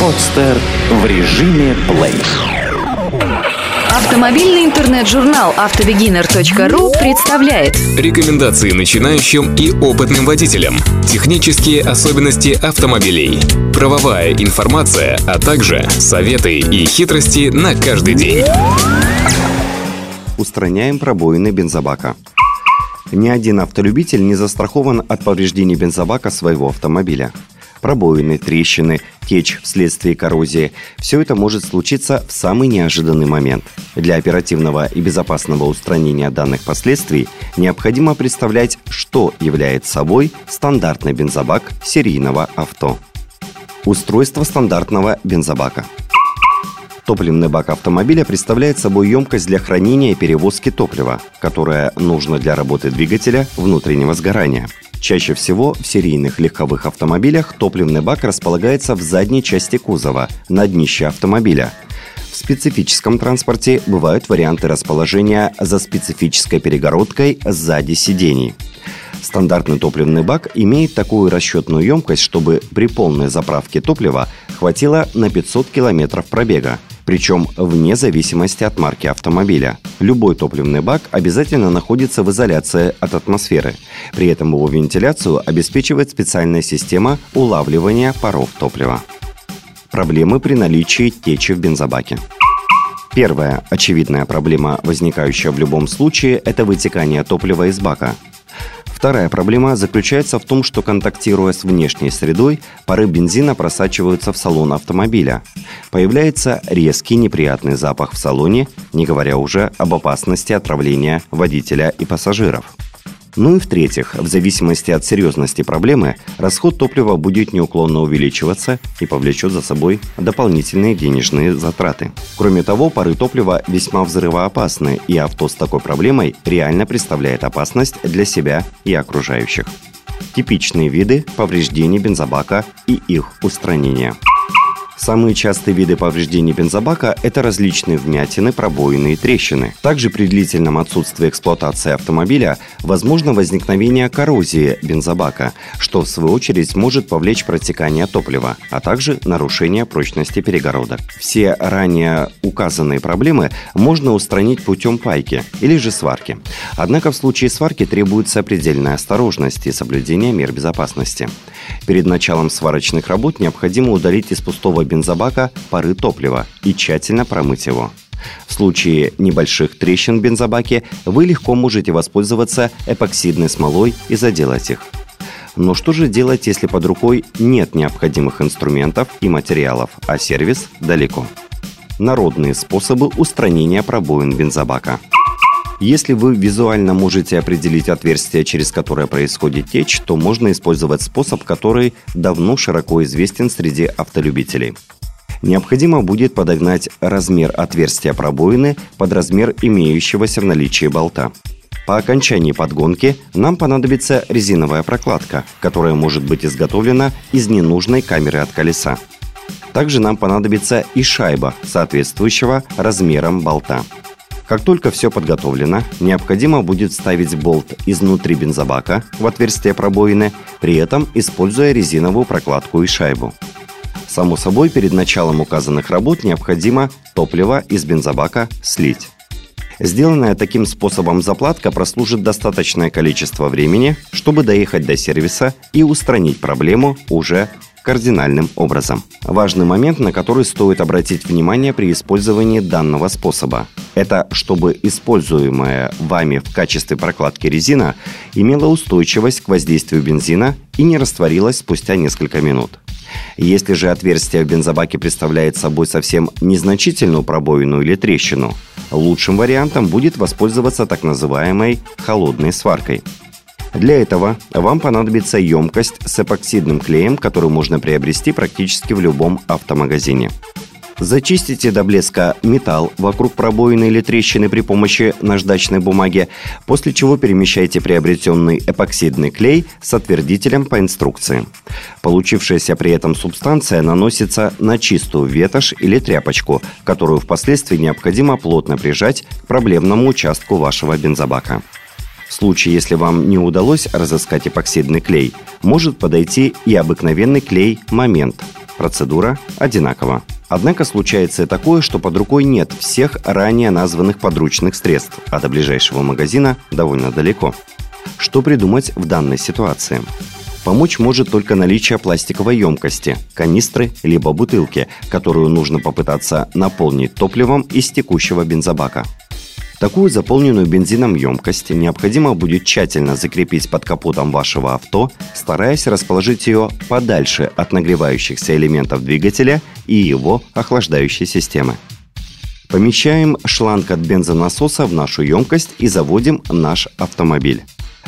Подстер в режиме плей. Автомобильный интернет-журнал автобегинер.ру представляет Рекомендации начинающим и опытным водителям. Технические особенности автомобилей. Правовая информация, а также советы и хитрости на каждый день. Устраняем пробоины бензобака. Ни один автолюбитель не застрахован от повреждений бензобака своего автомобиля пробоины, трещины, течь вследствие коррозии – все это может случиться в самый неожиданный момент. Для оперативного и безопасного устранения данных последствий необходимо представлять, что является собой стандартный бензобак серийного авто. Устройство стандартного бензобака – Топливный бак автомобиля представляет собой емкость для хранения и перевозки топлива, которая нужна для работы двигателя внутреннего сгорания. Чаще всего в серийных легковых автомобилях топливный бак располагается в задней части кузова, на днище автомобиля. В специфическом транспорте бывают варианты расположения за специфической перегородкой сзади сидений. Стандартный топливный бак имеет такую расчетную емкость, чтобы при полной заправке топлива хватило на 500 километров пробега – причем вне зависимости от марки автомобиля. Любой топливный бак обязательно находится в изоляции от атмосферы. При этом его вентиляцию обеспечивает специальная система улавливания паров топлива. Проблемы при наличии течи в бензобаке. Первая очевидная проблема, возникающая в любом случае, это вытекание топлива из бака. Вторая проблема заключается в том, что контактируя с внешней средой, пары бензина просачиваются в салон автомобиля. Появляется резкий неприятный запах в салоне, не говоря уже об опасности отравления водителя и пассажиров. Ну и в-третьих, в зависимости от серьезности проблемы, расход топлива будет неуклонно увеличиваться и повлечет за собой дополнительные денежные затраты. Кроме того, пары топлива весьма взрывоопасны, и авто с такой проблемой реально представляет опасность для себя и окружающих. Типичные виды повреждений бензобака и их устранения – Самые частые виды повреждений бензобака – это различные вмятины, пробоины и трещины. Также при длительном отсутствии эксплуатации автомобиля возможно возникновение коррозии бензобака, что в свою очередь может повлечь протекание топлива, а также нарушение прочности перегородок. Все ранее указанные проблемы можно устранить путем пайки или же сварки. Однако в случае сварки требуется предельная осторожность и соблюдение мер безопасности. Перед началом сварочных работ необходимо удалить из пустого бензобака пары топлива и тщательно промыть его. В случае небольших трещин в бензобаке вы легко можете воспользоваться эпоксидной смолой и заделать их. Но что же делать, если под рукой нет необходимых инструментов и материалов, а сервис далеко? Народные способы устранения пробоин бензобака – если вы визуально можете определить отверстие, через которое происходит течь, то можно использовать способ, который давно широко известен среди автолюбителей. Необходимо будет подогнать размер отверстия пробоины под размер имеющегося в наличии болта. По окончании подгонки нам понадобится резиновая прокладка, которая может быть изготовлена из ненужной камеры от колеса. Также нам понадобится и шайба соответствующего размерам болта. Как только все подготовлено, необходимо будет вставить болт изнутри бензобака в отверстие пробоины, при этом используя резиновую прокладку и шайбу. Само собой, перед началом указанных работ необходимо топливо из бензобака слить. Сделанная таким способом заплатка прослужит достаточное количество времени, чтобы доехать до сервиса и устранить проблему уже кардинальным образом. Важный момент, на который стоит обратить внимание при использовании данного способа. Это чтобы используемая вами в качестве прокладки резина имела устойчивость к воздействию бензина и не растворилась спустя несколько минут. Если же отверстие в бензобаке представляет собой совсем незначительную пробоину или трещину, лучшим вариантом будет воспользоваться так называемой холодной сваркой – для этого вам понадобится емкость с эпоксидным клеем, которую можно приобрести практически в любом автомагазине. Зачистите до блеска металл вокруг пробоины или трещины при помощи наждачной бумаги, после чего перемещайте приобретенный эпоксидный клей с отвердителем по инструкции. Получившаяся при этом субстанция наносится на чистую ветошь или тряпочку, которую впоследствии необходимо плотно прижать к проблемному участку вашего бензобака. В случае, если вам не удалось разыскать эпоксидный клей, может подойти и обыкновенный клей «Момент». Процедура одинакова. Однако случается и такое, что под рукой нет всех ранее названных подручных средств, а до ближайшего магазина довольно далеко. Что придумать в данной ситуации? Помочь может только наличие пластиковой емкости, канистры либо бутылки, которую нужно попытаться наполнить топливом из текущего бензобака. Такую заполненную бензином емкость необходимо будет тщательно закрепить под капотом вашего авто, стараясь расположить ее подальше от нагревающихся элементов двигателя и его охлаждающей системы. Помещаем шланг от бензонасоса в нашу емкость и заводим наш автомобиль.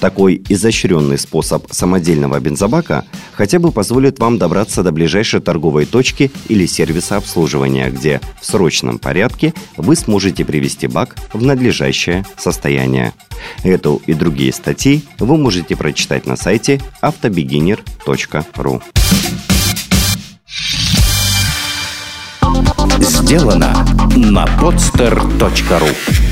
Такой изощренный способ самодельного бензобака хотя бы позволит вам добраться до ближайшей торговой точки или сервиса обслуживания, где в срочном порядке вы сможете привести бак в надлежащее состояние. Эту и другие статьи вы можете прочитать на сайте автобегинер.ру. Сделано на podster.ru